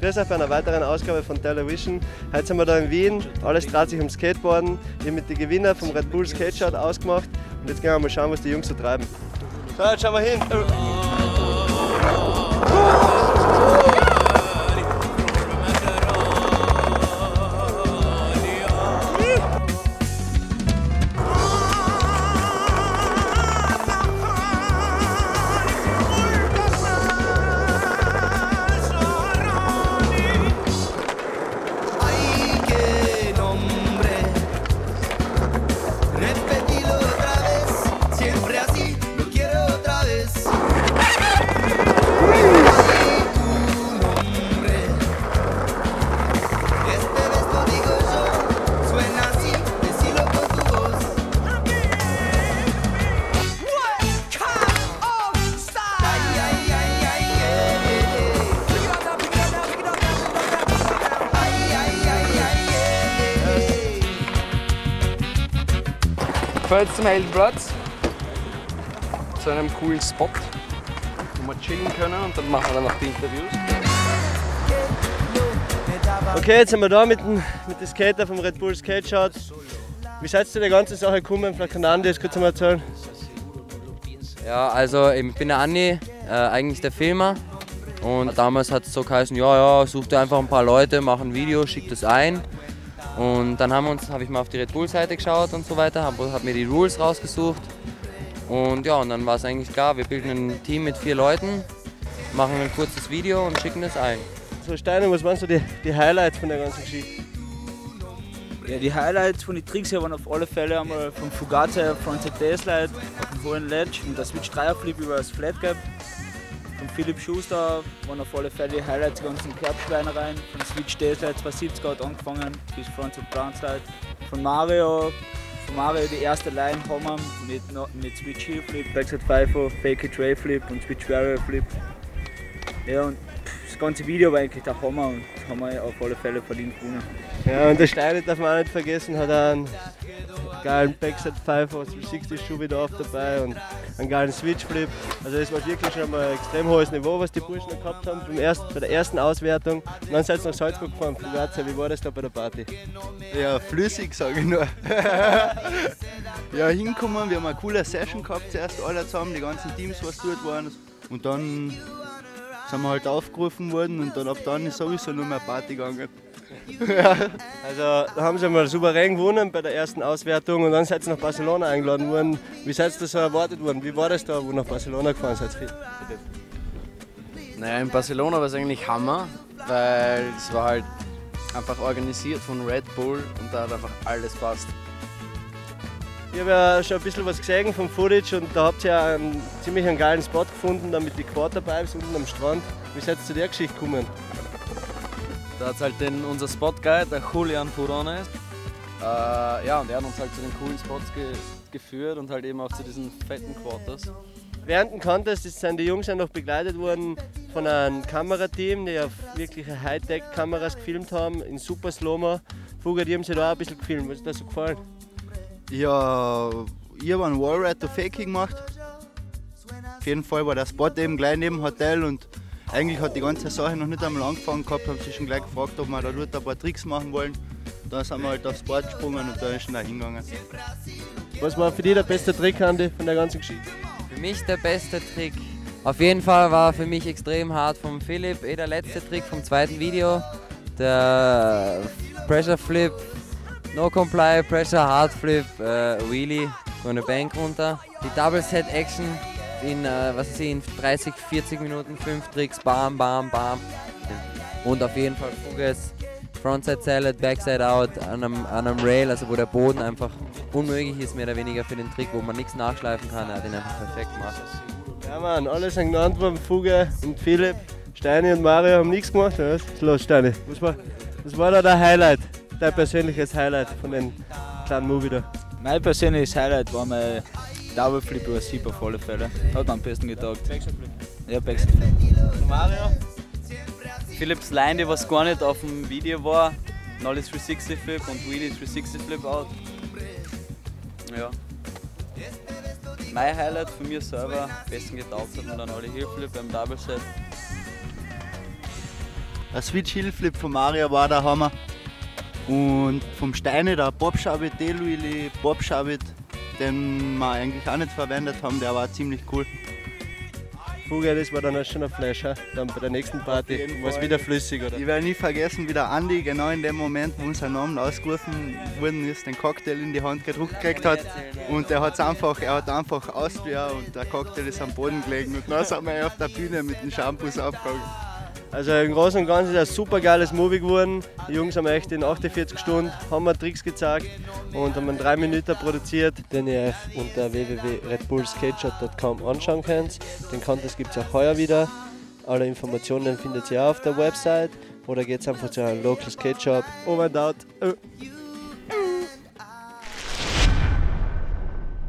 Grüß euch bei einer weiteren Ausgabe von Television. Heute sind wir da in Wien. Alles dreht sich ums Skateboarden. Ich habe mit den Gewinner vom Red Bull Skate Shot ausgemacht. Und jetzt gehen wir mal schauen, was die Jungs so treiben. So, jetzt schauen wir hin. Fahre jetzt zum Heldenplatz, zu einem coolen Spot, wo wir chillen können und dann machen wir dann noch die Interviews. Okay, jetzt sind wir da mit dem, mit dem Skater vom Red Bull Skate Shot. Wie seid ihr zu der ganzen Sache gekommen? Vielleicht kann der Andi das kurz mal erzählen. Ja, also ich bin der Andi, äh, eigentlich der Filmer. Und damals hat es so geheißen, ja, ja, such dir einfach ein paar Leute, mach ein Video, schick das ein. Und dann haben wir uns, habe ich mal auf die Red Bull Seite geschaut und so weiter, habe hab mir die Rules rausgesucht. Und ja, und dann war es eigentlich klar, wir bilden ein Team mit vier Leuten, machen ein kurzes Video und schicken das ein. So, Steine, was waren so die, die Highlights von der ganzen Geschichte? Ja, die Highlights von den Tricks her waren auf alle Fälle einmal vom Fugate Frontside Baseline auf dem hohen Ledge und der Switch 3 Flip über das Flat Gap. Von Philipp Schuster waren auf alle Fälle die Highlights die ganzen Kerbschweinereien. Von Switch Baseline 270 hat angefangen bis Frontside Brownslide. Von Mario, von Mario die erste Line Hammer mit, mit Switch Heel Flip, Backside 5 Fake Tray Flip und Switch Barrier Flip. Ja und pff, ganze Video war eigentlich der Hammer und das haben wir auf alle Fälle verdient gewonnen. Ja, und der Steine darf man auch nicht vergessen, hat auch einen geilen Backside 5 aus 360 Schuh wieder auf dabei und einen geilen Switch Flip. Also das war wirklich schon mal ein extrem hohes Niveau, was die Burschen noch gehabt haben beim ersten, bei der ersten Auswertung. Und dann seid ihr nach Salzburg gefahren, Fugazia, wie war das da bei der Party? Ja, flüssig sage ich nur. ja, hinkommen, wir haben eine coole Session gehabt, zuerst alle zusammen, die ganzen Teams, was dort waren. Und dann sind wir halt aufgerufen worden und dann ab dann ist sowieso nur mehr Party gegangen. Also da haben sie mal souverän gewonnen bei der ersten Auswertung und dann seid ihr nach Barcelona eingeladen worden. Wie seid ihr so erwartet worden? Wie war das da, wo ihr nach Barcelona gefahren seid? Naja, in Barcelona war es eigentlich Hammer, weil es war halt einfach organisiert von Red Bull und da hat einfach alles passt. Ich habe ja schon ein bisschen was gesehen vom Footage und da habt ihr ja einen ziemlich einen geilen Spot gefunden, da mit den Quarterpipes unten am Strand. Wie seid ihr zu der Geschichte gekommen? Da hat halt den, unser Spot-Guide, der Julian Furones, äh, ja, und er hat uns halt zu den coolen Spots ge geführt und halt eben auch zu diesen fetten Quarters. Während dem Contest sind die Jungs ja noch begleitet worden von einem Kamerateam, die auf wirkliche Hightech-Kameras gefilmt haben, in super Slow-Mo. Die haben sich da auch ein bisschen gefilmt. Was ist dir so gefallen? Ja, ich habe einen Wallride auf Faking gemacht. Auf jeden Fall war der Spot eben gleich neben dem Hotel und eigentlich hat die ganze Sache noch nicht einmal angefangen gehabt, haben sie schon gleich gefragt, ob wir da dort ein paar Tricks machen wollen. Dann sind wir halt aufs Board gesprungen und da ist schon da hingegangen. Was war für dich der beste Trick, Andi, von der ganzen Geschichte? Für mich der beste Trick. Auf jeden Fall war für mich extrem hart vom Philipp, eh der letzte Trick vom zweiten Video. Der Pressure Flip, No Comply, Pressure Hard Flip, äh, Wheelie von der Bank runter. Die Double Set Action in, äh, was ich, in 30, 40 Minuten, 5 Tricks, bam, bam, bam. Und auf jeden Fall Fuges, Frontside Salad, Backside Out an einem, an einem Rail, also wo der Boden einfach unmöglich ist, mehr oder weniger für den Trick, wo man nichts nachschleifen kann. Er hat ihn einfach perfekt gemacht. Ja, Mann, alle sind genannt worden: Fuge und Philipp. Steini und Mario haben nichts gemacht. Ja, was ist los, Steini? Was war, was war da der Highlight? Dein persönliches Highlight von den kleinen Movie da? Mein persönliches Highlight war mein Double Flip über Sieb auf alle Fälle. Hat mir am besten getaugt. Ja, Backside Flip. Mario? Philips Line, was gar nicht auf dem Video war, Nolly 360 Flip und Wheelie 360 Flip out. Ja. Mein Highlight von mir selber, am besten getaugt hat mir dann Nolly Heel Flip beim Double Set. Ein Switch Hill Flip von Mario war der Hammer. Und vom Steine der Bob Schabit, Deluili Bob Schabit, den wir eigentlich auch nicht verwendet haben, der war ziemlich cool. Fuge, das war dann auch schon ein Flash, dann bei der nächsten Party. War es wieder flüssig, oder? Ich werde nie vergessen, wie der Andi genau in dem Moment, wo unser Name ausgerufen worden ist, den Cocktail in die Hand gedruckt gekriegt hat. Und er hat einfach, er hat einfach Austria und der Cocktail ist am Boden gelegen. Und dann sind wir auf der Bühne mit den Shampoos aufgegangen. Also im Großen und Ganzen ist ein super geiles Movie geworden. Die Jungs haben echt in 48 Stunden wir Tricks gezeigt und haben in drei Minuten produziert, den ihr euch unter www.redbullskateshop.com anschauen könnt. Den Contest gibt es auch heuer wieder. Alle Informationen findet ihr auch auf der Website oder geht einfach zu einem Local Skate. Over and out. Äh.